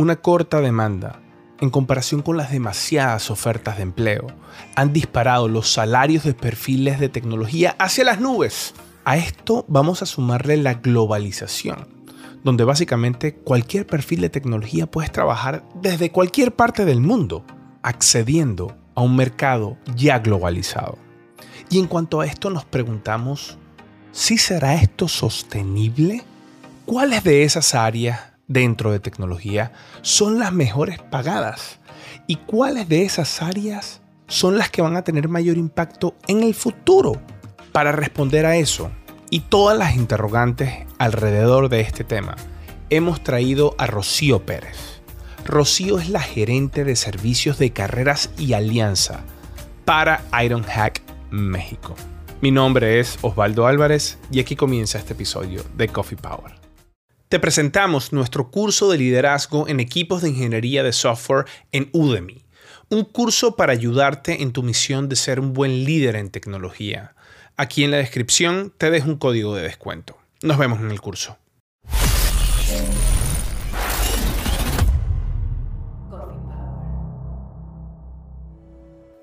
una corta demanda en comparación con las demasiadas ofertas de empleo, han disparado los salarios de perfiles de tecnología hacia las nubes. A esto vamos a sumarle la globalización, donde básicamente cualquier perfil de tecnología puede trabajar desde cualquier parte del mundo, accediendo a un mercado ya globalizado. Y en cuanto a esto nos preguntamos, ¿si será esto sostenible? ¿Cuáles de esas áreas dentro de tecnología son las mejores pagadas y cuáles de esas áreas son las que van a tener mayor impacto en el futuro. Para responder a eso y todas las interrogantes alrededor de este tema, hemos traído a Rocío Pérez. Rocío es la gerente de servicios de carreras y alianza para Ironhack México. Mi nombre es Osvaldo Álvarez y aquí comienza este episodio de Coffee Power. Te presentamos nuestro curso de liderazgo en equipos de ingeniería de software en Udemy, un curso para ayudarte en tu misión de ser un buen líder en tecnología. Aquí en la descripción te dejo un código de descuento. Nos vemos en el curso.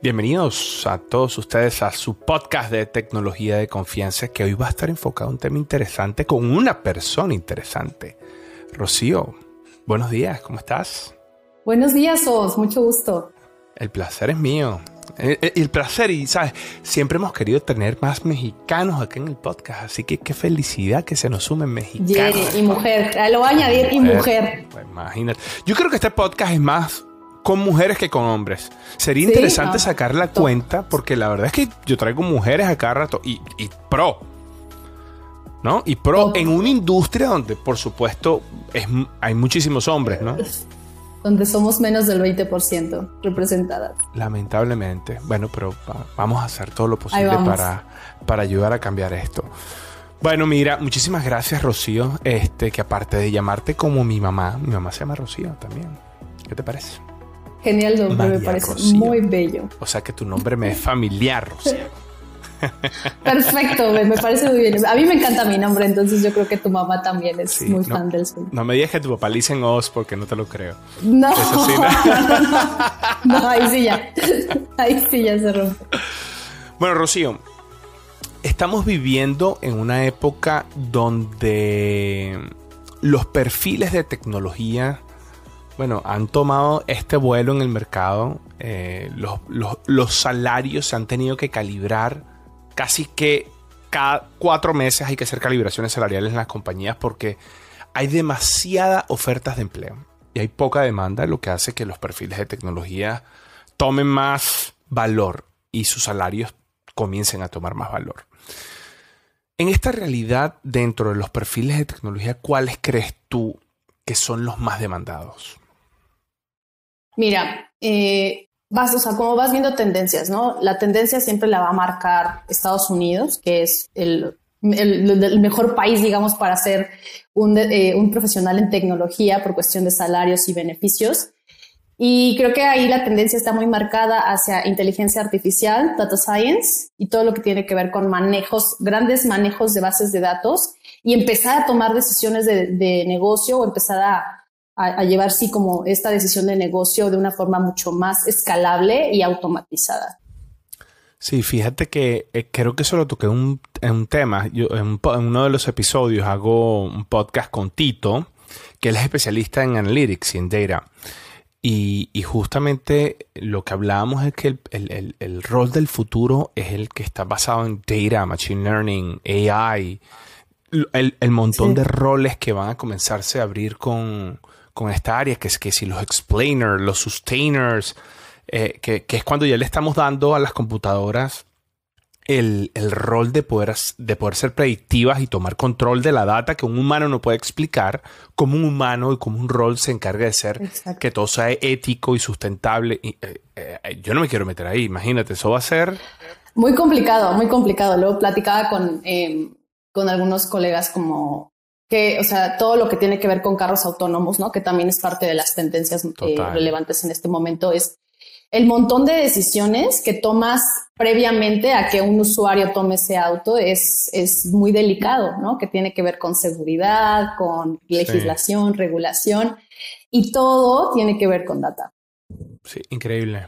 Bienvenidos a todos ustedes a su podcast de tecnología de confianza que hoy va a estar enfocado en un tema interesante con una persona interesante. Rocío, buenos días, ¿cómo estás? Buenos días, Os, mucho gusto. El placer es mío. El, el, placer, y sabes, siempre hemos querido tener más mexicanos aquí en el podcast, así que qué felicidad que se nos sumen mexicanos. y mujer, lo voy a añadir, y mujer. Pues imagínate. Yo creo que este podcast es más con mujeres que con hombres. Sería interesante sacar la cuenta porque la verdad es que yo traigo mujeres a cada rato y, pro. ¿No? Y pro en una industria donde, por supuesto, es, hay muchísimos hombres, ¿no? Donde somos menos del 20% representadas. Lamentablemente. Bueno, pero vamos a hacer todo lo posible para, para ayudar a cambiar esto. Bueno, mira, muchísimas gracias, Rocío. Este, que aparte de llamarte como mi mamá, mi mamá se llama Rocío también. ¿Qué te parece? Genial nombre, me parece muy bello. O sea que tu nombre me es familiar, Rocío. Perfecto, me, parece muy bien. A mí me encanta mi nombre, entonces yo creo que tu mamá también es muy fan del suyo. No me digas que tu papá le dicen Oz porque no te lo creo. No, no, ahí sí ya. Ahí sí ya se rompe. Bueno, Rocío, estamos viviendo en una época donde los perfiles de tecnología bueno, han tomado este vuelo en el mercado. Eh, los, salarios se han tenido que calibrar casi que cada cuatro meses hay que hacer calibraciones salariales en las compañías porque hay demasiadas ofertas de empleo y hay poca demanda, lo que hace que los perfiles de tecnología tomen más valor y sus salarios comiencen a tomar más valor. En esta realidad, dentro de los perfiles de tecnología, ¿cuáles crees tú que son los más demandados? Mira, eh, vas, o sea, como vas viendo tendencias, ¿no? La tendencia siempre la va a marcar Estados Unidos, que es el, mejor país, digamos, para ser eh, un, profesional en tecnología por cuestión de salarios y beneficios. Y creo que ahí la tendencia está muy marcada hacia inteligencia artificial, data science y todo lo que tiene que ver con manejos, grandes manejos de bases de datos y empezar a tomar decisiones de, de negocio o empezar a, a, llevar sí como esta decisión de negocio de una forma mucho más escalable y automatizada. Sí, fíjate que eh, creo que eso lo toqué un, en un tema. Yo en, uno de los episodios hago un podcast con Tito, que él es especialista en analytics y en data. Y, justamente lo que hablábamos es que el, el, rol del futuro es el que está basado en data, machine learning, AI, el, montón de roles que van a comenzarse a abrir con, con esta área, que es que si los explainers, los sustainers, eh, que, es cuando ya le estamos dando a las computadoras el, rol de poder, de poder ser predictivas y tomar control de la data que un humano no puede explicar, como un humano y como un rol se encarga de ser que todo sea ético y sustentable. Y, eh, eh, yo no me quiero meter ahí, imagínate, eso va a ser... Muy complicado, muy complicado. Luego platicaba con, con algunos colegas como que, o sea, todo lo que tiene que ver con carros autónomos, ¿no? Que también es parte de las tendencias eh, relevantes en este momento, es el montón de decisiones que tomas previamente a que un usuario tome ese auto es, es muy delicado, ¿no? Que tiene que ver con seguridad, con legislación, regulación. y todo tiene que ver con data. Sí, increíble,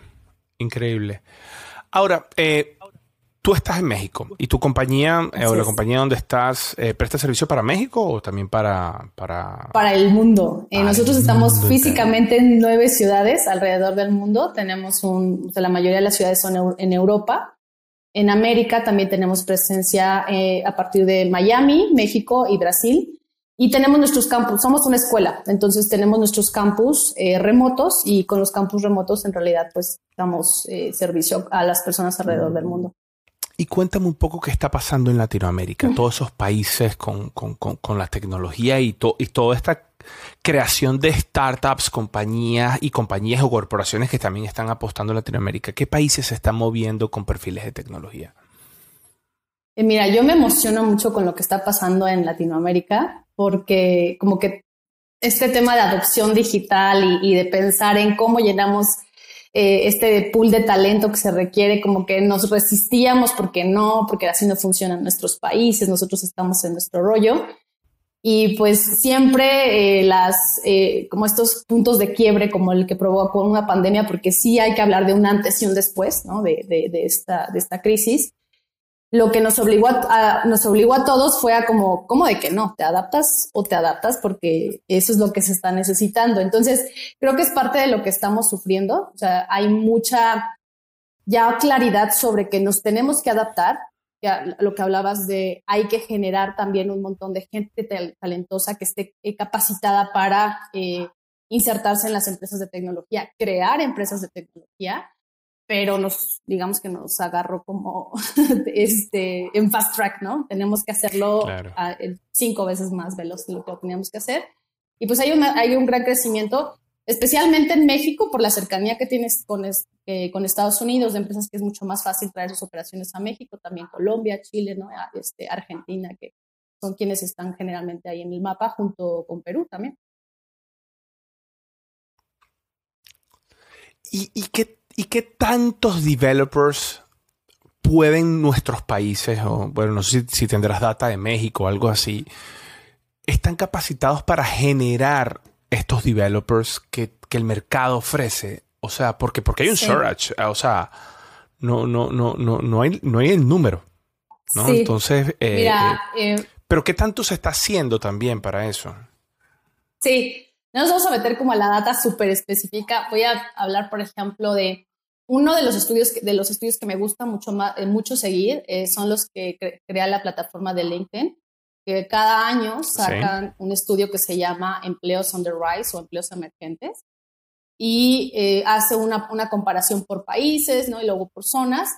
increíble. Ahora, eh, tú estás en México y tu compañía eh, o la compañía donde estás eh, presta servicio para México o también para... Para, para el mundo. nosotros estamos físicamente en nueve ciudades alrededor del mundo. Tenemos un, la mayoría de las ciudades son en Europa. En América también tenemos presencia a partir de Miami, México y Brasil. Y tenemos nuestros campus, somos una escuela, entonces tenemos nuestros campus eh, remotos y con los campus remotos en realidad pues damos eh, servicio a las personas alrededor del mundo. Y cuéntame un poco qué está pasando en Latinoamérica, todos esos países con, con, con, la tecnología y, y toda esta creación de startups, compañías y compañías o corporaciones que también están apostando en Latinoamérica. ¿Qué países se están moviendo con perfiles de tecnología? Eh, mira, yo me emociono mucho con lo que está pasando en Latinoamérica porque como que este tema de adopción digital y, de pensar en cómo llenamos eh, este pool de talento que se requiere, como que nos resistíamos porque no, porque así no funcionan nuestros países, nosotros estamos en nuestro rollo. Y pues siempre eh, las, eh, como estos puntos de quiebre, como el que provocó una pandemia, porque sí hay que hablar de un antes y un después, ¿no? De, de, de esta, de esta crisis lo que nos obligó a, nos obligó a todos fue a como, ¿cómo de que no? ¿Te adaptas o te adaptas? Porque eso es lo que se está necesitando. Entonces, creo que es parte de lo que estamos sufriendo. O sea, hay mucha ya claridad sobre que nos tenemos que adaptar. Ya lo que hablabas de hay que generar también un montón de gente talentosa que esté eh, capacitada para eh, insertarse en las empresas de tecnología, crear empresas de tecnología pero nos, digamos que nos agarró como este, en fast track, ¿no? Tenemos que hacerlo cinco veces más veloz de lo que teníamos que hacer. Y pues hay, una, hay un gran crecimiento, especialmente en México, por la cercanía que tienes con, eh, con Estados Unidos, de empresas que es mucho más fácil traer sus operaciones a México, también Colombia, Chile, ¿no? este, Argentina, que son quienes están generalmente ahí en el mapa, junto con Perú también. ¿Y, y qué ¿Y qué tantos developers pueden nuestros países, o bueno, no sé si, tendrás data de México o algo así, están capacitados para generar estos developers que, el mercado ofrece? O sea, porque, porque hay un search, o sea, no, no, no, no, no hay, no hay el número. ¿no? Entonces, eh, eh, eh, pero ¿qué tanto se está haciendo también para eso? Sí, no nos vamos a meter como a la data súper específica. Voy a hablar, por ejemplo, de uno de los estudios, de los estudios que me gusta mucho, eh, mucho seguir eh, son los que crea la plataforma de LinkedIn, que cada año sacan un estudio que se llama Empleos on the Rise o Empleos Emergentes. Y eh, hace una, una, comparación por países ¿no? y luego por zonas.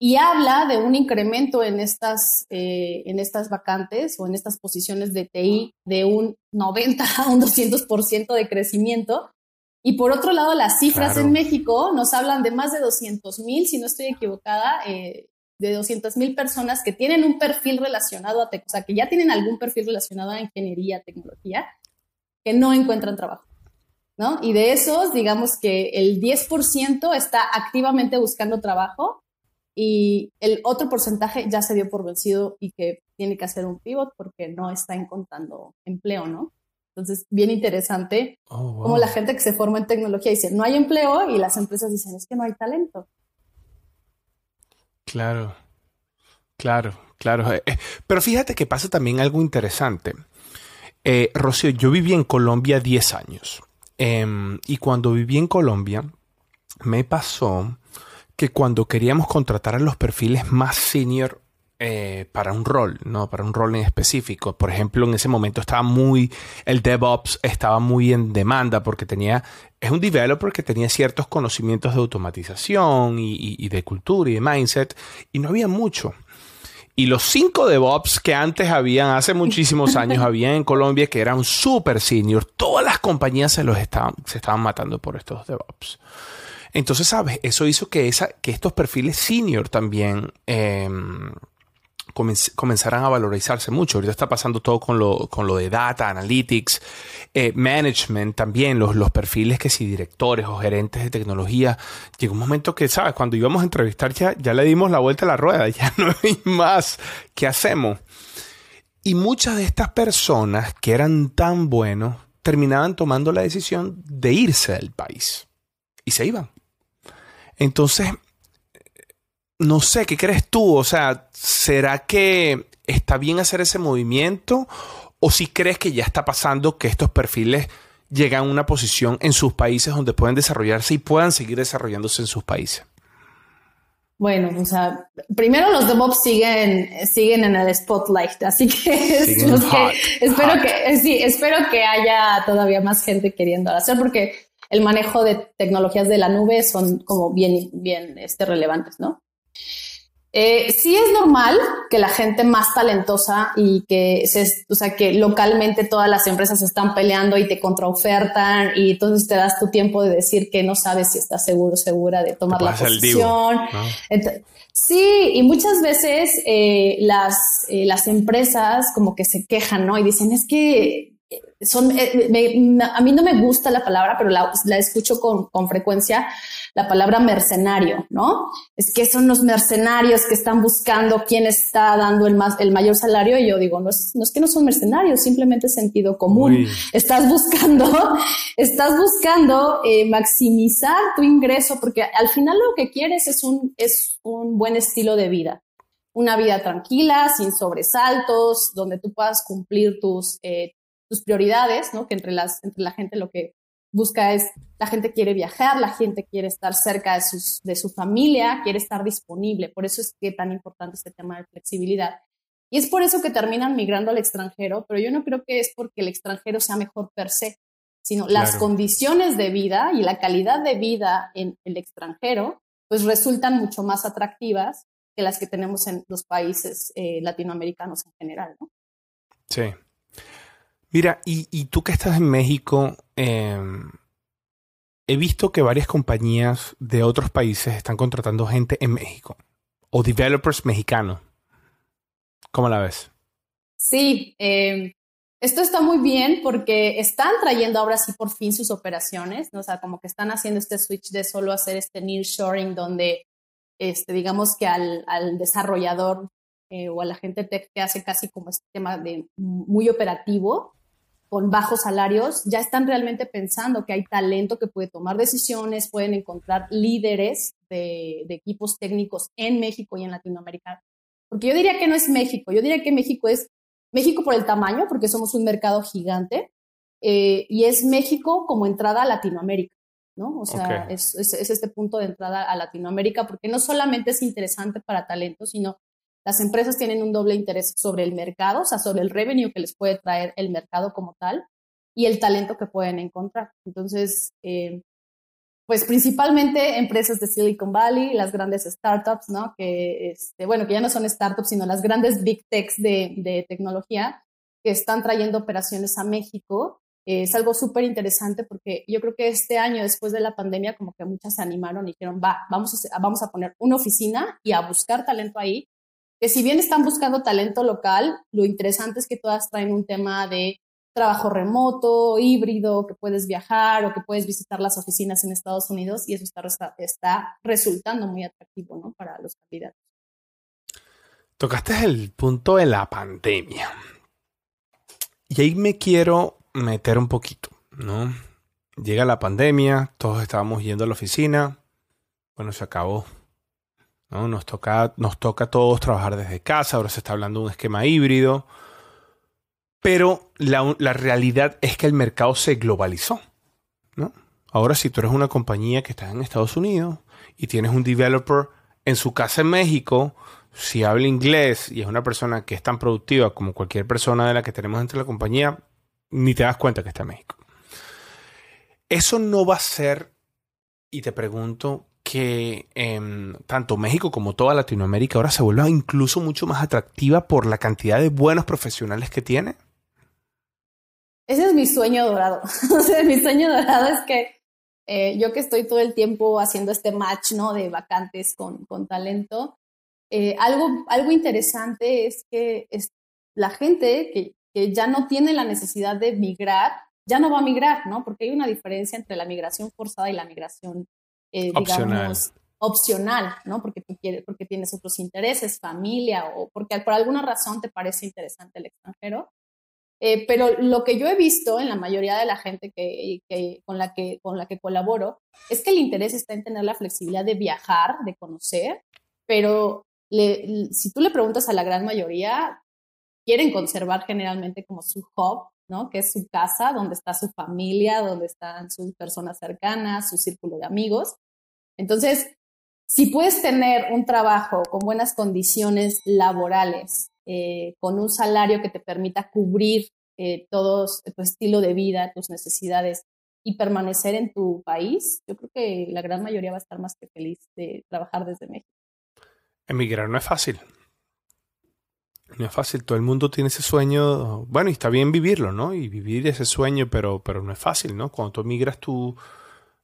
Y habla de un incremento en estas, en estas vacantes o en estas posiciones de TI de un 90 a un 200% de crecimiento y por otro lado, las cifras en México nos hablan de más de 200 mil, si no estoy equivocada, eh, de 200 mil personas que tienen un perfil relacionado a, o sea, que ya tienen algún perfil relacionado a ingeniería, tecnología, que no encuentran trabajo. ¿no? Y de esos, digamos que el 10% está activamente buscando trabajo y el otro porcentaje ya se dio por vencido y que tiene que hacer un pivot porque no está encontrando empleo, ¿no? Entonces, bien interesante oh, como la gente que se forma en tecnología dice, no hay empleo y las empresas dicen, es que no hay talento. Claro, claro, claro. Eh, eh, pero fíjate que pasa también algo interesante. Eh, Rocío, yo viví en Colombia 10 años em, y cuando viví en Colombia me pasó que cuando queríamos contratar a los perfiles más senior eh, para un rol, ¿no? Para un rol en específico. Por ejemplo, en ese momento estaba muy, el DevOps estaba muy en demanda porque tenía, es un developer que tenía ciertos conocimientos de automatización y, de cultura y de mindset y no había mucho. Y los cinco DevOps que antes habían, hace muchísimos años, había en Colombia que eran super senior, todas las compañías se los estaban, se estaban matando por estos DevOps. Entonces, ¿sabes? Eso hizo que, esa, que estos perfiles senior también em, comenzarán a valorizarse mucho. Ahorita está pasando todo con lo, con lo de data, analytics, eh, management también, los, los perfiles que si directores o gerentes de tecnología. Llegó un momento que, ¿sabes? Cuando íbamos a entrevistar ya, ya le dimos la vuelta a la rueda, ya no hay más. ¿Qué hacemos? Y muchas de estas personas que eran tan buenos terminaban tomando la decisión de irse del país. Y se iban. Entonces, no sé, ¿qué crees tú? O sea, ¿será que está bien hacer ese movimiento? ¿O si crees que ya está pasando que estos perfiles llegan a una posición en sus países donde pueden desarrollarse y puedan seguir desarrollándose en sus países? Bueno, o sea, primero los DevOps siguen, siguen en el spotlight, así que, espero que sí, espero que haya todavía más gente queriendo hacer, porque el manejo de tecnologías de la nube son como bien, bien este, relevantes, ¿no? Eh, sí es normal que la gente más talentosa y que, se, o sea, que localmente todas las empresas están peleando y te contraofertan y entonces te das tu tiempo de decir que no sabes si estás seguro segura de tomar la posición. sí, y muchas veces eh, las, eh, las empresas como que se quejan, ¿no? Y dicen, es que son, eh, a mí no me gusta la palabra, pero la, escucho con, con, frecuencia, la palabra mercenario, ¿no? Es que son los mercenarios que están buscando quién está dando el, más, el mayor salario y yo digo, no es, no es que no son mercenarios, simplemente sentido común. Estás buscando, estás buscando eh, maximizar tu ingreso porque al final lo que quieres es un, es un buen estilo de vida una vida tranquila, sin sobresaltos, donde tú puedas cumplir tus, eh, tus prioridades, ¿no? Que entre, las, entre la gente lo que busca es, la gente quiere viajar, la gente quiere estar cerca de, sus, de su familia, quiere estar disponible. Por eso es que tan importante este tema de flexibilidad. Y es por eso que terminan migrando al extranjero, pero yo no creo que es porque el extranjero sea mejor per se, sino las condiciones de vida y la calidad de vida en el extranjero, pues resultan mucho más atractivas que las que tenemos en los países eh, latinoamericanos en general, ¿no? Sí, Mira, y, tú que estás en México, em, he visto que varias compañías de otros países están contratando gente en México o developers mexicanos. ¿Cómo la ves? Sí, em, esto está muy bien porque están trayendo ahora sí por fin sus operaciones, ¿no? o sea, como que están haciendo este switch de solo hacer este nearshoring donde, este, digamos que al, desarrollador eh, o a la gente que hace casi como este tema de muy operativo, con bajos salarios, ya están realmente pensando que hay talento que puede tomar decisiones, pueden encontrar líderes de, equipos técnicos en México y en Latinoamérica. Porque yo diría que no es México, yo diría que México es México por el tamaño, porque somos un mercado gigante, eh, y es México como entrada a Latinoamérica, ¿no? O sea, es, este punto de entrada a Latinoamérica, porque no solamente es interesante para talento, sino las empresas tienen un doble interés sobre el mercado, o sea, sobre el revenue que les puede traer el mercado como tal y el talento que pueden encontrar. Entonces, eh, pues principalmente empresas de Silicon Valley, las grandes startups, ¿no? Que, este, bueno, que ya no son startups, sino las grandes big techs de, tecnología que están trayendo operaciones a México. es algo súper interesante porque yo creo que este año, después de la pandemia, como que muchas se animaron y dijeron, va, vamos vamos a poner una oficina y a buscar talento ahí que si bien están buscando talento local, lo interesante es que todas traen un tema de trabajo remoto, híbrido, que puedes viajar o que puedes visitar las oficinas en Estados Unidos y eso está, resultando muy atractivo ¿no? para los candidatos. Tocaste el punto de la pandemia. Y ahí me quiero meter un poquito, ¿no? Llega la pandemia, todos estábamos yendo a la oficina, bueno, se acabó nos, toca, nos toca a todos trabajar desde casa, ahora se está hablando de un esquema híbrido, pero la, la realidad es que el mercado se globalizó. ¿no? Ahora si tú eres una compañía que está en Estados Unidos y tienes un developer en su casa en México, si habla inglés y es una persona que es tan productiva como cualquier persona de la que tenemos entre la compañía, ni te das cuenta que está en México. Eso no va a ser, y te pregunto, que em, tanto México como toda Latinoamérica ahora se vuelva incluso mucho más atractiva por la cantidad de buenos profesionales que tiene? Ese es mi sueño dorado. mi sueño dorado es que eh, yo que estoy todo el tiempo haciendo este match ¿no? de vacantes con, con talento, eh, algo, algo interesante es que es la gente que, que ya no tiene la necesidad de migrar, ya no va a migrar, ¿no? Porque hay una diferencia entre la migración forzada y la migración eh, digamos, opcional, ¿no? Porque tú quieres, porque tienes otros intereses, familia, o porque por alguna razón te parece interesante el extranjero. Eh, pero lo que yo he visto en la mayoría de la gente que, con, la que, con la que colaboro es que el interés está en tener la flexibilidad de viajar, de conocer, pero si tú le preguntas a la gran mayoría, quieren conservar generalmente como su hub, ¿no? Que es su casa, donde está su familia, donde están sus personas cercanas, su círculo de amigos. Entonces, si puedes tener un trabajo con buenas condiciones laborales, eh, con un salario que te permita cubrir eh, todo tu estilo de vida, tus necesidades y permanecer en tu país, yo creo que la gran mayoría va a estar más que feliz de trabajar desde México. Emigrar no es fácil. No es fácil, todo el mundo tiene ese sueño, bueno, y está bien vivirlo, ¿no? Y vivir ese sueño, pero, pero no es fácil, ¿no? Cuando tú emigras, tú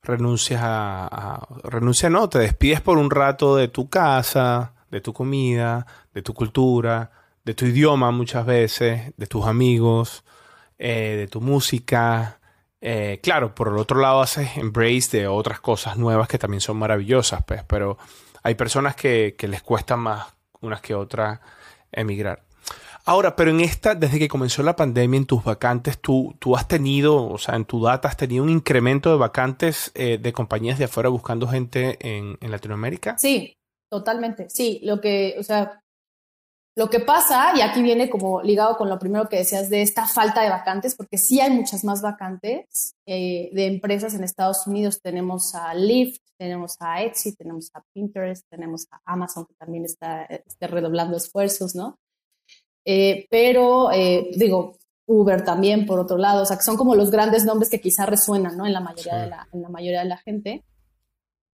renuncias a, a, Renuncia, no, te despides por un rato de tu casa, de tu comida, de tu cultura, de tu idioma muchas veces, de tus amigos, eh, de tu música. Eh, claro, por el otro lado haces embrace de otras cosas nuevas que también son maravillosas, pues, pero hay personas que, que les cuesta más unas que otras emigrar. Ahora, pero en esta, desde que comenzó la pandemia, en tus vacantes, tú, tú has tenido, o sea, en tu data, has tenido un incremento de vacantes eh, de compañías de afuera buscando gente en, en, Latinoamérica? Sí, totalmente. Sí, lo que, o sea, lo que pasa, y aquí viene como ligado con lo primero que decías de esta falta de vacantes, porque sí hay muchas más vacantes eh, de empresas en Estados Unidos. Tenemos a Lyft, tenemos a Etsy, tenemos a Pinterest, tenemos a Amazon, que también está, está redoblando esfuerzos, ¿no? Eh, pero eh, digo, Uber también, por otro lado, o sea, que son como los grandes nombres que quizá resuenan, ¿no? En la mayoría, de, la, en la mayoría de la gente.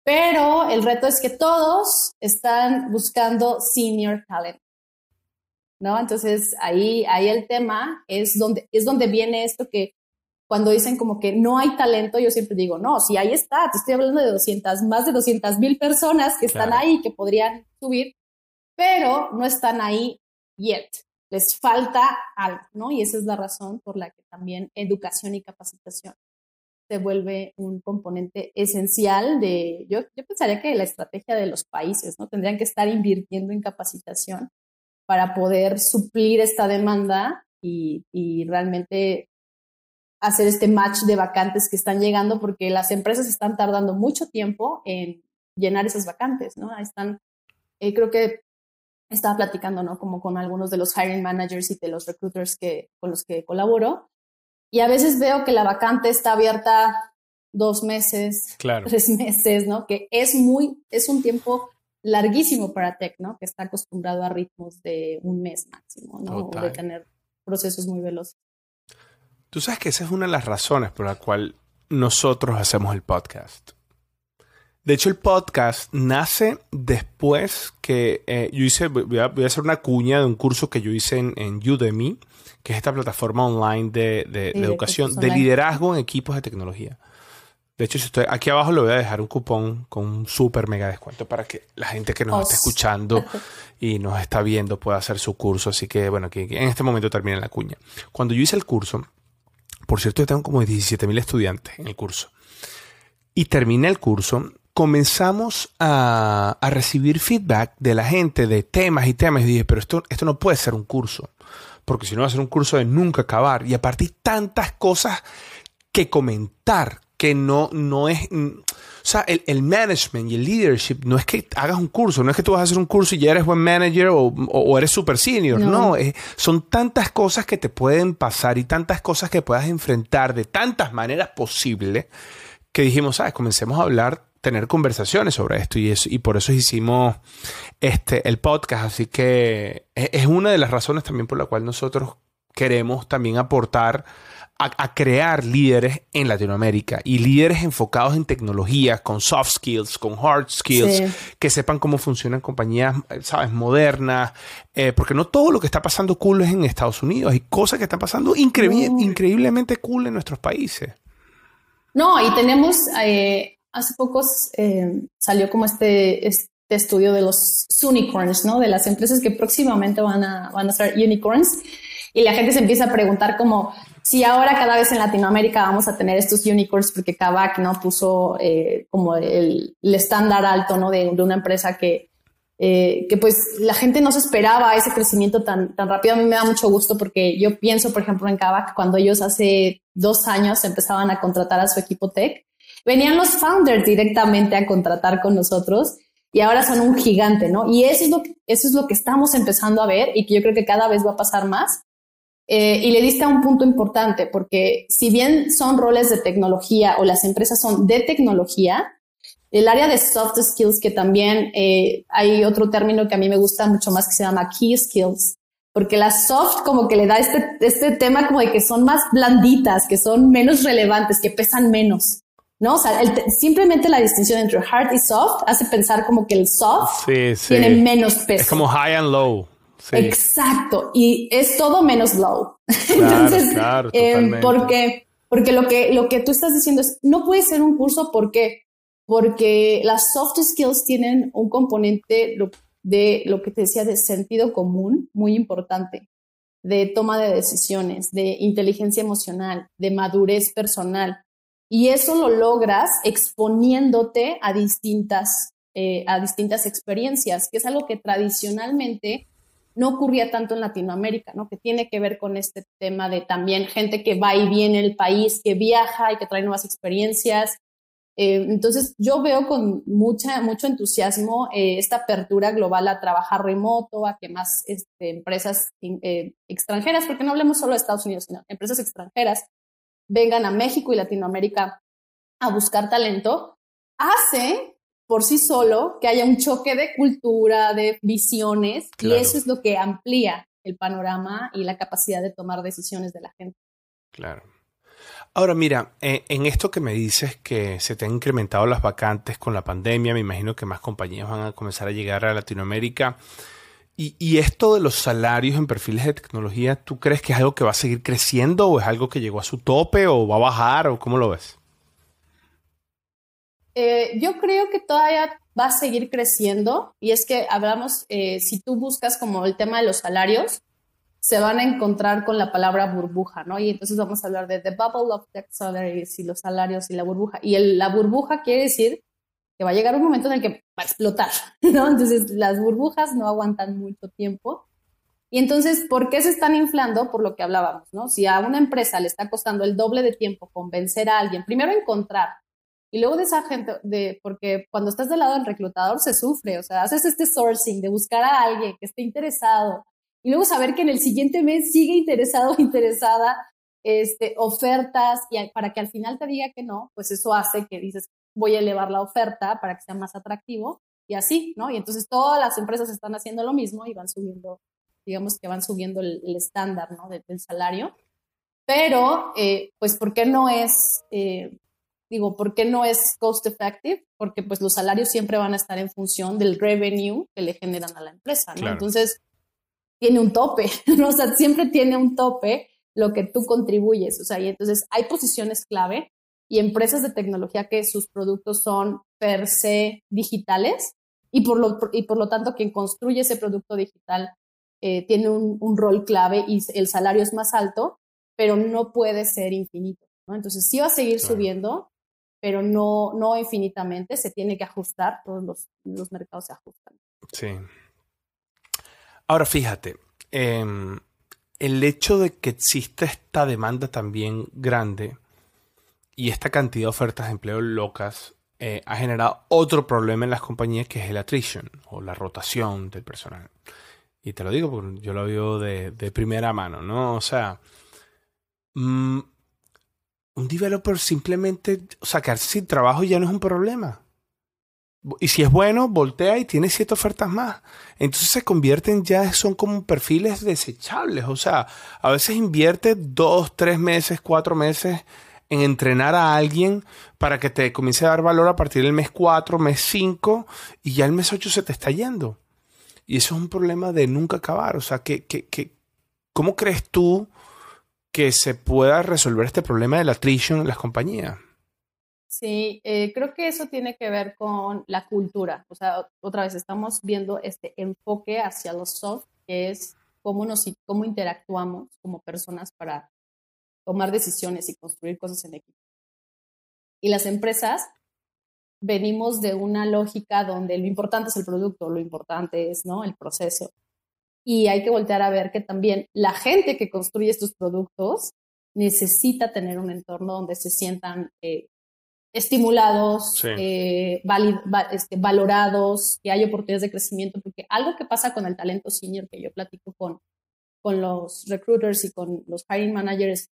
Pero el reto es que todos están buscando senior talent, ¿no? Entonces, ahí, ahí el tema es donde, es donde viene esto que cuando dicen como que no hay talento, yo siempre digo, no, si ahí está, te estoy hablando de 200, más de 200 mil personas que están ahí, que podrían subir, pero no están ahí yet les falta algo, ¿no? Y esa es la razón por la que también educación y capacitación se vuelve un componente esencial de, yo, yo pensaría que la estrategia de los países, ¿no? Tendrían que estar invirtiendo en capacitación para poder suplir esta demanda y, y realmente hacer este match de vacantes que están llegando porque las empresas están tardando mucho tiempo en llenar esas vacantes, ¿no? Están, eh, creo que estaba platicando, ¿no? Como con algunos de los hiring managers y de los recruiters que, con los que colaboro. Y a veces veo que la vacante está abierta dos meses, tres meses, ¿no? Que es muy, es un tiempo larguísimo para tech, ¿no? Que está acostumbrado a ritmos de un mes máximo, ¿no? De tener procesos muy veloces. Tú sabes que esa es una de las razones por la cual nosotros hacemos el podcast. De hecho, el podcast nace después que eh, yo hice, voy a, hacer una cuña de un curso que yo hice en, Udemy, que es esta plataforma online de, educación, de liderazgo en equipos de tecnología. De hecho, si estoy, aquí abajo le voy a dejar un cupón con un súper mega descuento para que la gente que nos está escuchando y nos está viendo pueda hacer su curso. Así que, bueno, que, en este momento termine la cuña. Cuando yo hice el curso, por cierto, yo tengo como 17 mil estudiantes en el curso. Y terminé el curso comenzamos a, recibir feedback de la gente de temas y temas. Y dije, pero esto, esto no puede ser un curso, porque si no va a ser un curso de nunca acabar. Y aparte tantas cosas que comentar que no, no es... Mm, o sea, el, management y el leadership no es que hagas un curso, no es que tú vas a hacer un curso y ya eres buen manager o, eres super senior. No, son tantas cosas que te pueden pasar y tantas cosas que puedas enfrentar de tantas maneras posibles que dijimos, ¿sabes? Comencemos a hablar tener conversaciones sobre esto y, y por eso hicimos este, el podcast. Así que e, es, una de las razones también por la cual nosotros queremos también aportar a, crear líderes en Latinoamérica y líderes enfocados en tecnologías, con soft skills, con hard skills, que sepan cómo funcionan compañías, sabes, modernas, eh, porque no todo lo que está pasando cool es en Estados Unidos, hay cosas que están pasando increíblemente cool en nuestros países. No, y tenemos eh, hace poco eh, salió como este, este estudio de los unicorns, ¿no? De las empresas que próximamente van a, van a ser unicorns. Y la gente se empieza a preguntar como si ahora cada vez en Latinoamérica vamos a tener estos unicorns porque Kavak, ¿no? Puso eh, como el, estándar alto, ¿no? De, una empresa que, eh, que pues la gente no se esperaba ese crecimiento tan, tan rápido. A mí me da mucho gusto porque yo pienso, por ejemplo, en Kavak, cuando ellos hace dos años empezaban a contratar a su equipo tech, venían los founders directamente a contratar con nosotros y ahora son un gigante, ¿no? Y eso es lo que, eso es lo que estamos empezando a ver y que yo creo que cada vez va a pasar más. Eh, y le diste a un punto importante, porque si bien son roles de tecnología o las empresas son de tecnología, el área de soft skills, que también eh, hay otro término que a mí me gusta mucho más que se llama key skills, porque la soft como que le da este, este tema como de que son más blanditas, que son menos relevantes, que pesan menos. ¿no? O sea, simplemente la distinción entre hard y soft hace pensar como que el soft tiene menos peso. Es como high and low. Exacto. Y es todo menos low. Entonces, eh, porque, porque lo que, lo que tú estás diciendo es, no puede ser un curso porque porque las soft skills tienen un componente de lo que te decía de sentido común muy importante, de toma de decisiones, de inteligencia emocional, de madurez personal. Y eso lo logras exponiéndote a distintas, eh, a distintas experiencias, que es algo que tradicionalmente no ocurría tanto en Latinoamérica, ¿no? Que tiene que ver con este tema de también gente que va y viene el país, que viaja y que trae nuevas experiencias, eh, entonces, yo veo con mucha, mucho entusiasmo eh, esta apertura global a trabajar remoto, a que más este, empresas eh, extranjeras, porque no hablemos solo de Estados Unidos, sino empresas extranjeras, vengan a México y Latinoamérica a buscar talento, hace por sí solo que haya un choque de cultura, de visiones, y eso es lo que amplía el panorama y la capacidad de tomar decisiones de la gente. Claro. Ahora mira, eh, en esto que me dices que se te han incrementado las vacantes con la pandemia, me imagino que más compañías van a comenzar a llegar a Latinoamérica. Y, esto de los salarios en perfiles de tecnología, ¿tú crees que es algo que va a seguir creciendo o es algo que llegó a su tope o va a bajar o cómo lo ves? Eh, yo creo que todavía va a seguir creciendo y es que hablamos, eh, si tú buscas como el tema de los salarios, se van a encontrar con la palabra burbuja, ¿no? Y entonces vamos a hablar de the bubble of tech salaries y los salarios y la burbuja. Y la burbuja quiere decir que va a llegar un momento en el que va a explotar, ¿no? Entonces las burbujas no aguantan mucho tiempo. Y entonces, ¿por qué se están inflando? Por lo que hablábamos, ¿no? Si a una empresa le está costando el doble de tiempo convencer a alguien, primero encontrar, y luego de esa gente, de, porque cuando estás del lado del reclutador se sufre, o sea, haces este sourcing de buscar a alguien que esté interesado, y luego saber que en el siguiente mes sigue interesado o interesada este, ofertas y para que al final te diga que no, pues eso hace que dices, voy a elevar la oferta para que sea más atractivo y así, ¿no? Y entonces todas las empresas están haciendo lo mismo y van subiendo, digamos que van subiendo el, estándar, ¿no? del salario. Pero, eh, pues, ¿por qué no es, eh, digo, ¿por qué no es cost effective? Porque pues los salarios siempre van a estar en función del revenue que le generan a la empresa, ¿no? Entonces, tiene un tope, ¿no? o sea, siempre tiene un tope lo que tú contribuyes, o sea, y entonces hay posiciones clave y empresas de tecnología que sus productos son per se digitales y por lo, y por lo tanto quien construye ese producto digital eh, tiene un, rol clave y el salario es más alto, pero no puede ser infinito, ¿no? Entonces sí va a seguir subiendo, pero no, no infinitamente, se tiene que ajustar, todos los, los mercados se ajustan. Sí, Ahora fíjate, em, el hecho de que exista esta demanda también grande y esta cantidad de ofertas de empleo locas eh, ha generado otro problema en las compañías que es el attrition o la rotación del personal. Y te lo digo porque yo lo veo de, primera mano, ¿no? O sea, mm, un developer simplemente, quedarse sin trabajo ya no es un problema. Y si es bueno, voltea y tiene siete ofertas más. Entonces se convierten ya, son como perfiles desechables. O sea, a veces invierte dos, tres meses, cuatro meses en entrenar a alguien para que te comience a dar valor a partir del mes cuatro, mes cinco, y ya el mes ocho se te está yendo. Y eso es un problema de nunca acabar. O sea, que, que, ¿cómo crees tú que se pueda resolver este problema de la attrition en las compañías? Sí, eh, creo que eso tiene que ver con la cultura. O sea, otra vez estamos viendo este enfoque hacia los soft, que es cómo, nos, cómo interactuamos como personas para tomar decisiones y construir cosas en equipo. Y las empresas venimos de una lógica donde lo importante es el producto, lo importante es ¿no? el proceso. Y hay que voltear a ver que también la gente que construye estos productos necesita tener un entorno donde se sientan eh, estimulados, eh, este, valorados, que hay oportunidades de crecimiento, porque algo que pasa con el talento senior que yo platico con, con los recruiters y con los hiring managers,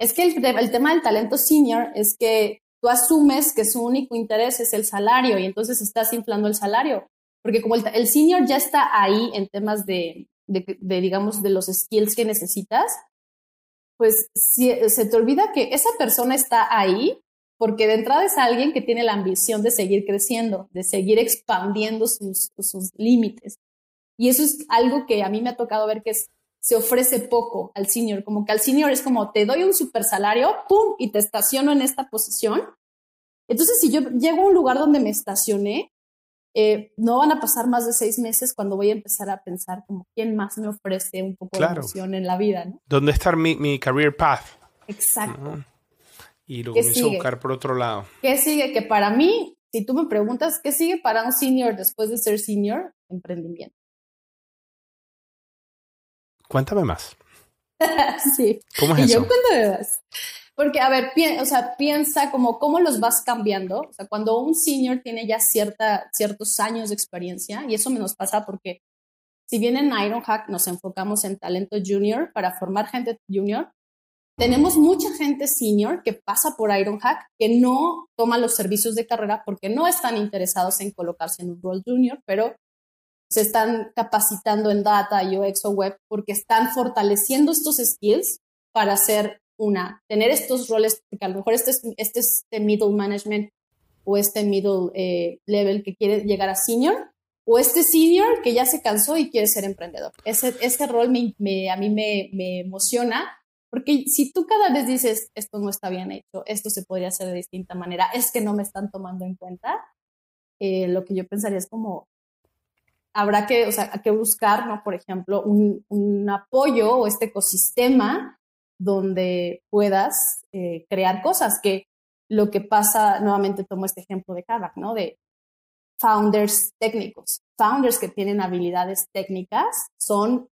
es que el, el tema del talento senior es que tú asumes que su único interés es el salario y entonces estás inflando el salario, porque como el, senior ya está ahí en temas de, de, digamos, de los skills que necesitas, pues si, se te olvida que esa persona está ahí porque de entrada es alguien que tiene la ambición de seguir creciendo, de seguir expandiendo sus, sus límites. Y eso es algo que a mí me ha tocado ver que se ofrece poco al senior, como que al senior es como te doy un super salario, pum, y te estaciono en esta posición. Entonces, si yo llego a un lugar donde me estacioné, eh, no van a pasar más de seis meses cuando voy a empezar a pensar como quién más me ofrece un poco de emoción en la vida, ¿no? ¿Dónde está mi, mi career path? Exacto y lo comienzo a buscar por otro lado. ¿Qué sigue? Que para mí, si tú me preguntas, ¿qué sigue para un senior después de ser senior? Emprendimiento. Cuéntame más. sí. ¿Cómo es eso? Yo cuéntame más. Porque, a ver, o sea, piensa como cómo los vas cambiando. O sea, cuando un senior tiene ya cierta, ciertos años de experiencia, y eso me nos pasa porque si bien en Ironhack nos enfocamos en talento junior para formar gente junior, tenemos mucha gente senior que pasa por Ironhack que no toma los servicios de carrera porque no están interesados en colocarse en un rol junior, pero se están capacitando en data, UX o web porque están fortaleciendo estos skills para hacer una, tener estos roles, porque a lo mejor este es este, este middle management o este middle eh, level que quiere llegar a senior, o este senior que ya se cansó y quiere ser emprendedor. Ese, ese rol me, a mí me, me emociona porque si tú cada vez dices, esto no está bien hecho, esto se podría hacer de distinta manera, es que no me están tomando en cuenta, eh, lo que yo pensaría es como, habrá que, o sea, que buscar, ¿no? Por ejemplo, un, un apoyo o este ecosistema donde puedas eh, crear cosas, que lo que pasa, nuevamente tomo este ejemplo de Kavak, ¿no? De founders técnicos. Founders que tienen habilidades técnicas son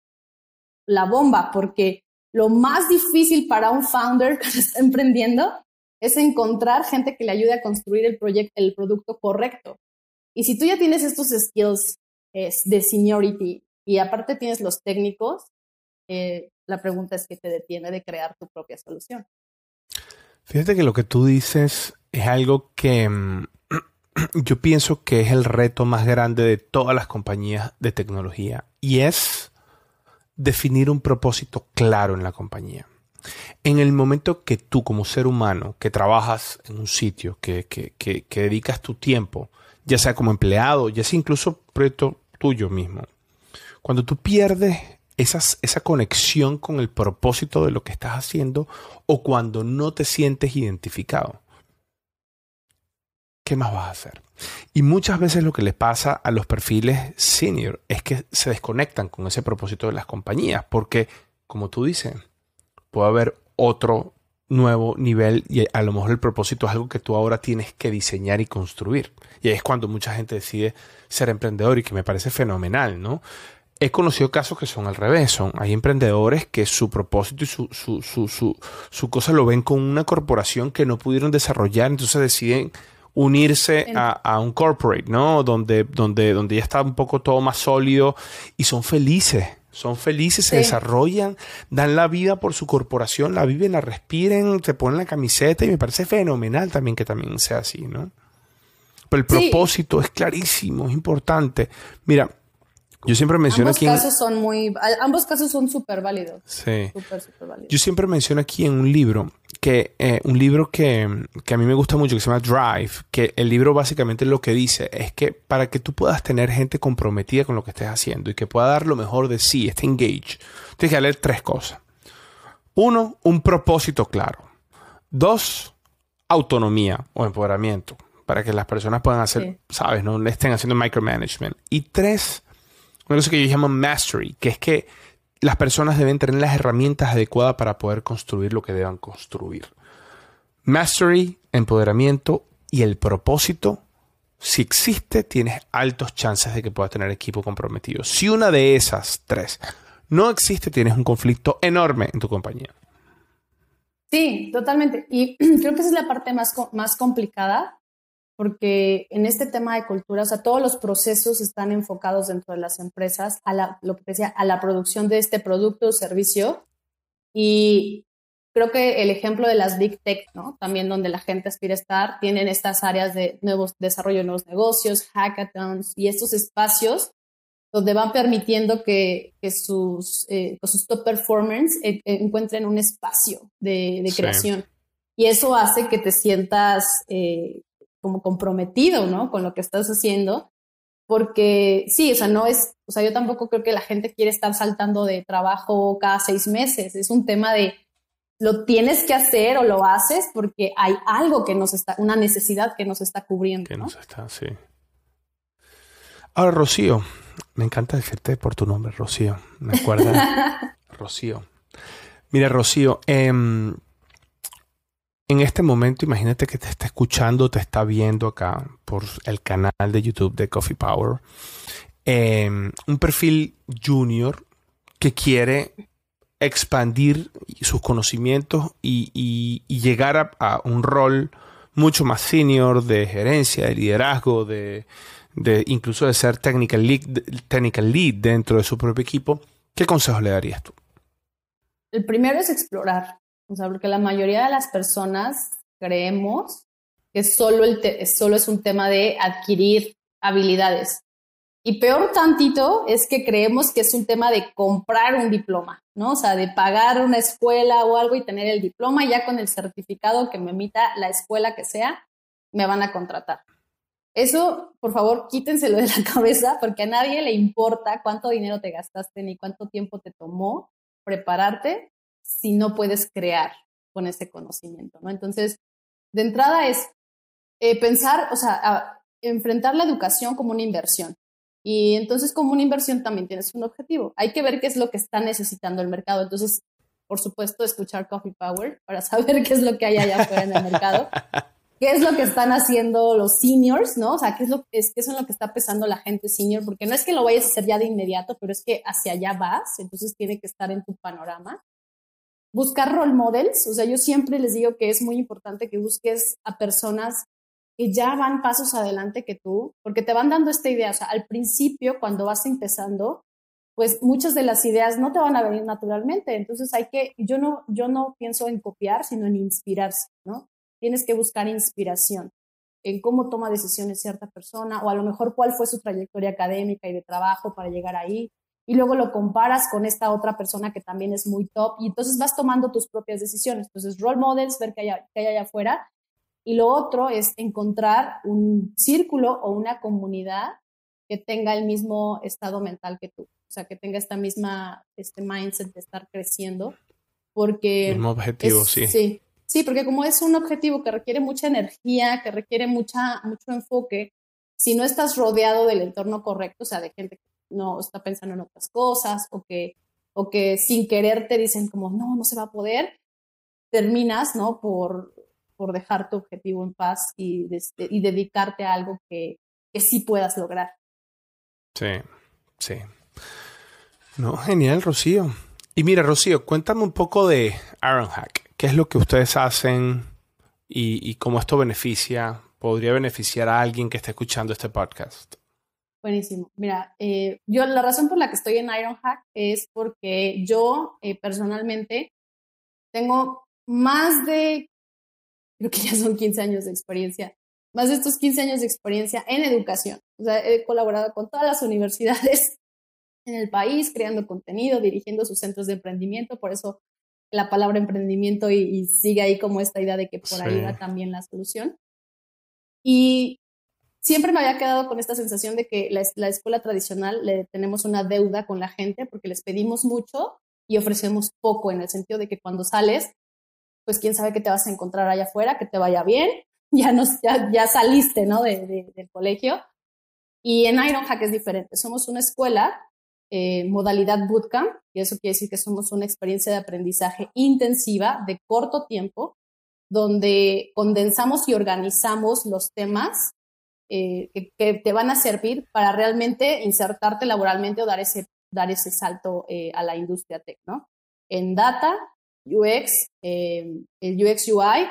la bomba porque lo más difícil para un founder que está emprendiendo es encontrar gente que le ayude a construir el, proyecto, el producto correcto. Y si tú ya tienes estos skills de seniority y aparte tienes los técnicos, eh, la pregunta es qué te detiene de crear tu propia solución. Fíjate que lo que tú dices es algo que mm, yo pienso que es el reto más grande de todas las compañías de tecnología y es definir un propósito claro en la compañía. En el momento que tú como ser humano, que trabajas en un sitio, que, dedicas tu tiempo, ya sea como empleado, ya sea incluso proyecto tuyo mismo, cuando tú pierdes esa conexión con el propósito de lo que estás haciendo o cuando no te sientes identificado, ¿qué más vas a hacer? Y muchas veces lo que les pasa a los perfiles senior es que se desconectan con ese propósito de las compañías, porque, como tú dices, puede haber otro nuevo nivel y a lo mejor el propósito es algo que tú ahora tienes que diseñar y construir. Y es cuando mucha gente decide ser emprendedor y que me parece fenomenal, ¿no? He conocido casos que son al revés, son, hay emprendedores que su propósito y su, su, su, su, su cosa lo ven con una corporación que no pudieron desarrollar, entonces deciden unirse a, un corporate, ¿no? Donde, donde, donde ya está un poco todo más sólido y son felices. Son felices, se desarrollan, dan la vida por su corporación, la viven, la respiren, te ponen la camiseta y me parece fenomenal también que también sea así, ¿no? Pero el propósito es clarísimo, es importante. Mira, yo siempre menciono ambos Casos son muy, ambos casos son súper válidos. Sí. Yo siempre menciono aquí en un libro que eh, un libro que, que, a mí me gusta mucho, que se llama Drive, que el libro básicamente lo que dice es que para que tú puedas tener gente comprometida con lo que estés haciendo y que pueda dar lo mejor de sí, esté engage, tienes que leer tres cosas. Uno, un propósito claro. Dos, autonomía o empoderamiento para que las personas puedan hacer, sabes, no estén haciendo micromanagement. Y tres, una cosa que yo llamo mastery, que es que las personas deben tener las herramientas adecuadas para poder construir lo que deban construir. Mastery, empoderamiento y el propósito Si existe, tienes altos chances de que puedas tener equipo comprometido. Si una de esas tres no existe, tienes un conflicto enorme en tu compañía. Sí, totalmente. Y creo que esa es la parte más, más complicada, porque en este tema de cultura, o sea, todos los procesos están enfocados dentro de las empresas a la, lo que decía, a la producción de este producto o servicio. Y creo que el ejemplo de las Big Tech, ¿no? También donde la gente aspira a estar, tienen estas áreas de nuevos, desarrollo de nuevos negocios, hackathons y estos espacios donde van permitiendo que, sus, eh, sus top performers eh, encuentren un espacio de, creación. Y eso hace que te sientas eh, como comprometido, ¿no? Con lo que estás haciendo. Porque sí, o sea, no es, o sea, yo tampoco creo que la gente quiere estar saltando de trabajo cada seis meses. Es un tema de, lo tienes que hacer o lo haces porque hay algo que nos está, una necesidad que nos está cubriendo. Que nos está, sí. Ahora, Rocío, me encanta decirte por tu nombre, Rocío. Me acuerda. Rocío. Mira, Rocío, em, en este momento, imagínate que te está escuchando, te está viendo acá por el canal de YouTube de Coffee Power. Em, un perfil junior que quiere expandir sus conocimientos y, llegar a, un rol mucho más senior de gerencia, de liderazgo, de, incluso de ser technical lead, technical lead dentro de su propio equipo, ¿qué consejos le darías tú? El primero es explorar, o sea, porque la mayoría de las personas creemos que solo, el solo es un tema de adquirir habilidades. Y peor tantito es que creemos que es un tema de comprar un diploma, ¿no? O sea, de pagar una escuela o algo y tener el diploma y ya con el certificado que me emita la escuela que sea, me van a contratar. Eso, por favor, quítenselo de la cabeza porque a nadie le importa cuánto dinero te gastaste ni cuánto tiempo te tomó prepararte si no puedes crear con ese conocimiento, ¿no? Entonces, de entrada es eh, pensar, o sea, enfrentar la educación como una inversión. Y entonces, como una inversión también tienes un objetivo. Hay que ver qué es lo que está necesitando el mercado. Entonces, por supuesto, escuchar Coffee Power para saber qué es lo que hay allá afuera en el mercado. qué es lo que están haciendo los seniors, ¿no? O sea, qué es lo qué es lo que está pesando la gente senior, porque no es que lo vayas a hacer ya de inmediato, pero es que hacia allá vas, entonces tiene que estar en tu panorama. Buscar role models, o sea, yo siempre les digo que es muy importante que busques a personas que ya van pasos adelante que tú, porque te van dando esta idea, o sea, al principio, cuando vas empezando, pues muchas de las ideas no te van a venir naturalmente, entonces hay que, yo no, yo no pienso en copiar, sino en inspirarse, ¿no? tienes que buscar inspiración en cómo toma decisiones cierta persona o a lo mejor cuál fue su trayectoria académica y de trabajo para llegar ahí. Y luego lo comparas con esta otra persona que también es muy top y entonces vas tomando tus propias decisiones. Entonces, role models, ver qué hay, qué hay allá afuera. Y lo otro es encontrar un círculo o una comunidad que tenga el mismo estado mental que tú, o sea, que tenga esta misma este mindset de estar creciendo, porque... Mismo objetivo, sí. Sí, Sí, porque como es un objetivo que requiere mucha energía, que requiere mucha, mucho enfoque, si no estás rodeado del entorno correcto, o sea, de gente que no está pensando en otras cosas o que, o que sin querer te dicen como, no, no se va a poder, terminas, ¿no? Por, por dejar tu objetivo en paz y, y dedicarte a algo que, que sí puedas lograr. Sí, sí. No, genial, Rocío. Y mira, Rocío, cuéntame un poco de Ironhack. ¿Qué es lo que ustedes hacen y, cómo esto beneficia, podría beneficiar a alguien que esté escuchando este podcast? Buenísimo. Mira, eh, yo la razón por la que estoy en Ironhack es porque yo eh, personalmente tengo más de, creo que ya son 15 años de experiencia, más de estos 15 años de experiencia en educación. O sea, he colaborado con todas las universidades en el país, creando contenido, dirigiendo sus centros de emprendimiento. Por eso la palabra emprendimiento y, sigue ahí como esta idea de que por ahí va también la solución. Y siempre me había quedado con esta sensación de que la, escuela tradicional le tenemos una deuda con la gente porque les pedimos mucho y ofrecemos poco en el sentido de que cuando sales, pues quién sabe qué te vas a encontrar allá afuera, que te vaya bien, ya, nos, ya, ya saliste ¿no? De, del colegio. Y en Ironhack es diferente, somos una escuela eh, modalidad bootcamp, y eso quiere decir que somos una experiencia de aprendizaje intensiva de corto tiempo, donde condensamos y organizamos los temas eh, que, te van a servir para realmente insertarte laboralmente o dar ese, dar ese salto eh, a la industria tech, ¿no? En data, UX, el UX UI,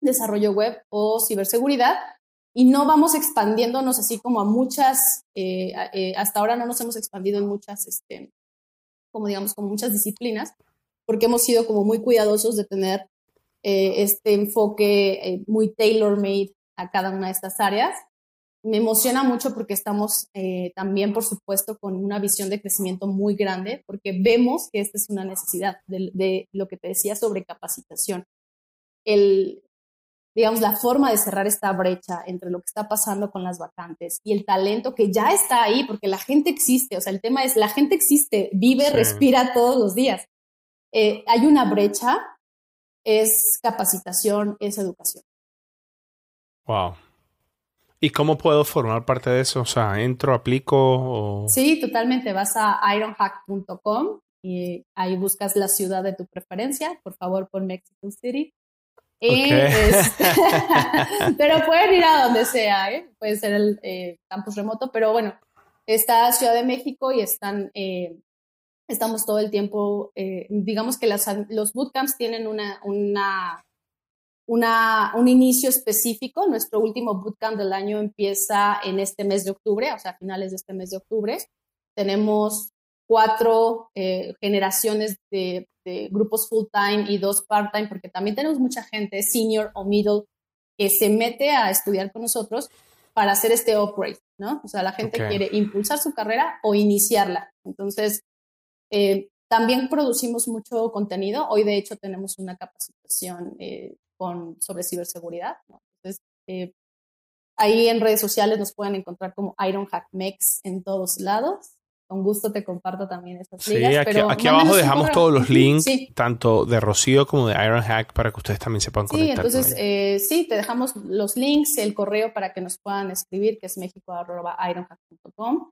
desarrollo web o ciberseguridad, y no vamos expandiéndonos así como a muchas, hasta ahora no nos hemos expandido en muchas, este, como digamos, como muchas disciplinas, porque hemos sido como muy cuidadosos de tener este enfoque muy tailor-made a cada una de estas áreas me emociona mucho porque estamos eh, también, por supuesto, con una visión de crecimiento muy grande, porque vemos que esta es una necesidad de, lo que te decía sobre capacitación. El, digamos, la forma de cerrar esta brecha entre lo que está pasando con las vacantes y el talento que ya está ahí, porque la gente existe, o sea, el tema es, la gente existe, vive, respira todos los días. Eh, hay una brecha, es capacitación, es educación. Wow. ¿Y cómo puedo formar parte de eso? O sea, entro, aplico o... Sí, totalmente. Vas a ironhack.com y ahí buscas la ciudad de tu preferencia. Por favor, pon Mexico City. pero pueden ir a donde sea, ¿eh? puede ser el eh, campus remoto, pero bueno, está Ciudad de México y están, eh, estamos todo el tiempo, digamos que las, los bootcamps tienen una, una una, un inicio específico. Nuestro último bootcamp del año empieza en este mes de octubre, o sea, a finales de este mes de octubre. Tenemos cuatro eh, generaciones de, grupos full time y dos part time, porque también tenemos mucha gente senior o middle que se mete a estudiar con nosotros para hacer este upgrade, ¿no? O sea, la gente quiere impulsar su carrera o iniciarla. Entonces, eh, también producimos mucho contenido. Hoy, de hecho, tenemos una capacitación eh, con, sobre ciberseguridad. Entonces, eh, ahí en redes sociales nos pueden encontrar como Iron Hack Mex en todos lados. Con gusto te comparto también estas sí, Aquí, aquí abajo dejamos todos los links, tanto de Rocío como de Iron Hack, para que ustedes también se puedan conectar. Sí, entonces, eh, sí, te dejamos los links, el correo para que nos puedan escribir, que es mexico.ironhack.com.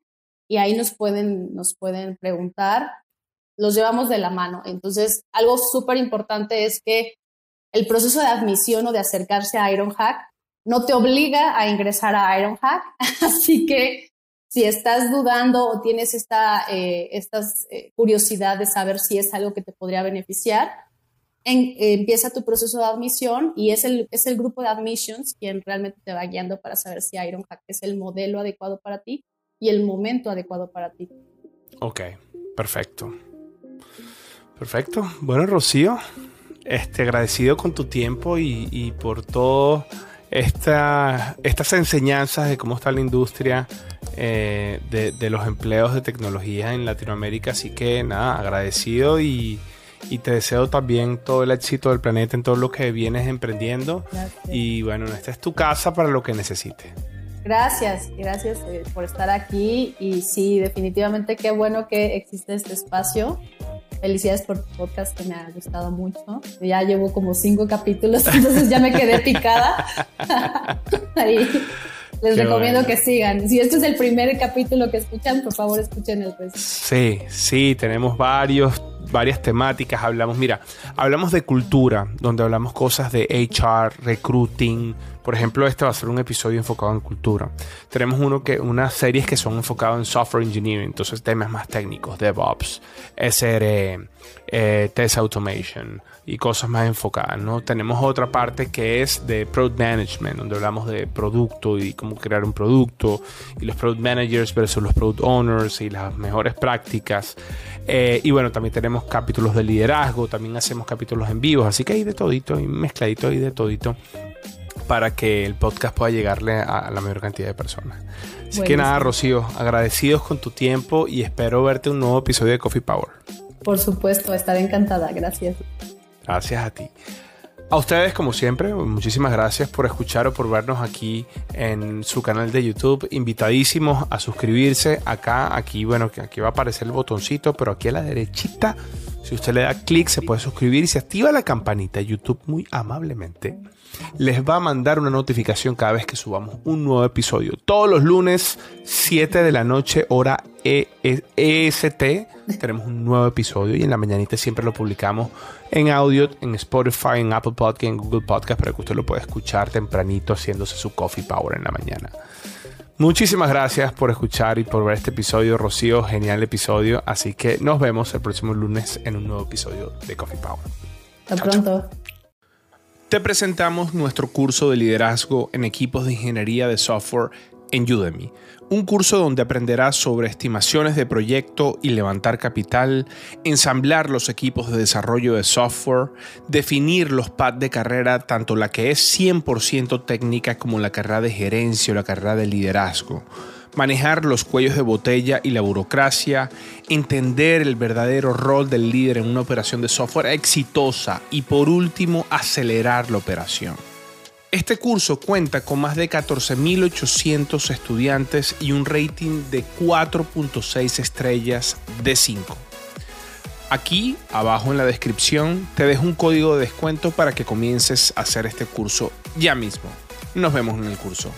Y ahí nos pueden, nos pueden preguntar. Los llevamos de la mano. Entonces, algo súper importante es que el proceso de admisión o de acercarse a Ironhack no te obliga a ingresar a Ironhack, así que si estás dudando o tienes esta eh, estas, eh, curiosidad de saber si es algo que te podría beneficiar, empieza tu proceso de admisión y es el, es el grupo de admissions quien realmente te va guiando para saber si Ironhack es el modelo adecuado para ti y el momento adecuado para ti. Ok, perfecto. Perfecto. Bueno, Rocío, este, agradecido con tu tiempo y, por todas esta, estas enseñanzas de cómo está la industria eh, de, los empleos de tecnología en Latinoamérica. Así que nada, agradecido y, te deseo también todo el éxito del planeta en todo lo que vienes emprendiendo. Y bueno, esta es tu casa para lo que necesites. Gracias, gracias eh, por estar aquí y sí, definitivamente qué bueno que existe este espacio Felicidades por tu podcast que me ha gustado mucho. Ya llevo como cinco capítulos, entonces ya me quedé picada. Ahí. Les recomiendo que sigan. Si este es el primer capítulo que escuchan, por favor escuchen el resto. Sí, sí, tenemos varios, varias temáticas. Hablamos, mira, hablamos de cultura, donde hablamos cosas de HR, recruiting, por ejemplo, este va a ser un episodio enfocado en cultura. Tenemos uno que, unas series que son enfocadas en software engineering, entonces temas más técnicos, DevOps, SRE, eh, test automation y cosas más enfocadas. ¿no? Tenemos otra parte que es de product management, donde hablamos de producto y cómo crear un producto, y los product managers versus los product owners y las mejores prácticas. Eh, y bueno, también tenemos capítulos de liderazgo, también hacemos capítulos en vivo, así que hay de todito, y mezcladito y de todito para que el podcast pueda llegarle a la mayor cantidad de personas. Así que nada, Rocío, agradecidos con tu tiempo y espero verte un nuevo episodio de Coffee Power. Por supuesto, estaré encantada. Gracias. Gracias a ti. A ustedes, como siempre, muchísimas gracias por escuchar o por vernos aquí en su canal de YouTube. Invitadísimos a suscribirse acá, aquí, bueno, aquí va a aparecer el botoncito, pero aquí a la derechita, si usted le da clic, se puede suscribir y se activa la campanita. YouTube muy amablemente les va a mandar una notificación cada vez que subamos un nuevo episodio. Todos los lunes, 7 de la noche, hora E-S-T, tenemos un nuevo episodio y en la mañanita siempre lo publicamos en audio, en Spotify, en Apple Podcast, en Google Podcast, para que usted lo pueda escuchar tempranito haciéndose su coffee power en la mañana. Muchísimas gracias por escuchar y por ver este episodio, Rocío. Genial episodio. Así que nos vemos el próximo lunes en un nuevo episodio de Coffee Power. Hasta pronto. Te presentamos nuestro curso de liderazgo en equipos de ingeniería de software en Udemy un curso donde aprenderás sobre estimaciones de proyecto y levantar capital, ensamblar los equipos de desarrollo de software, definir los pads de carrera, tanto la que es 100% técnica como la carrera de gerencia o la carrera de liderazgo, manejar los cuellos de botella y la burocracia, entender el verdadero rol del líder en una operación de software exitosa y por último acelerar la operación. Este curso cuenta con más de 14.800 estudiantes y un rating de 4.6 estrellas de 5. Aquí, abajo en la descripción, te dejo un código de descuento para que comiences a hacer este curso ya mismo. Nos vemos en el curso.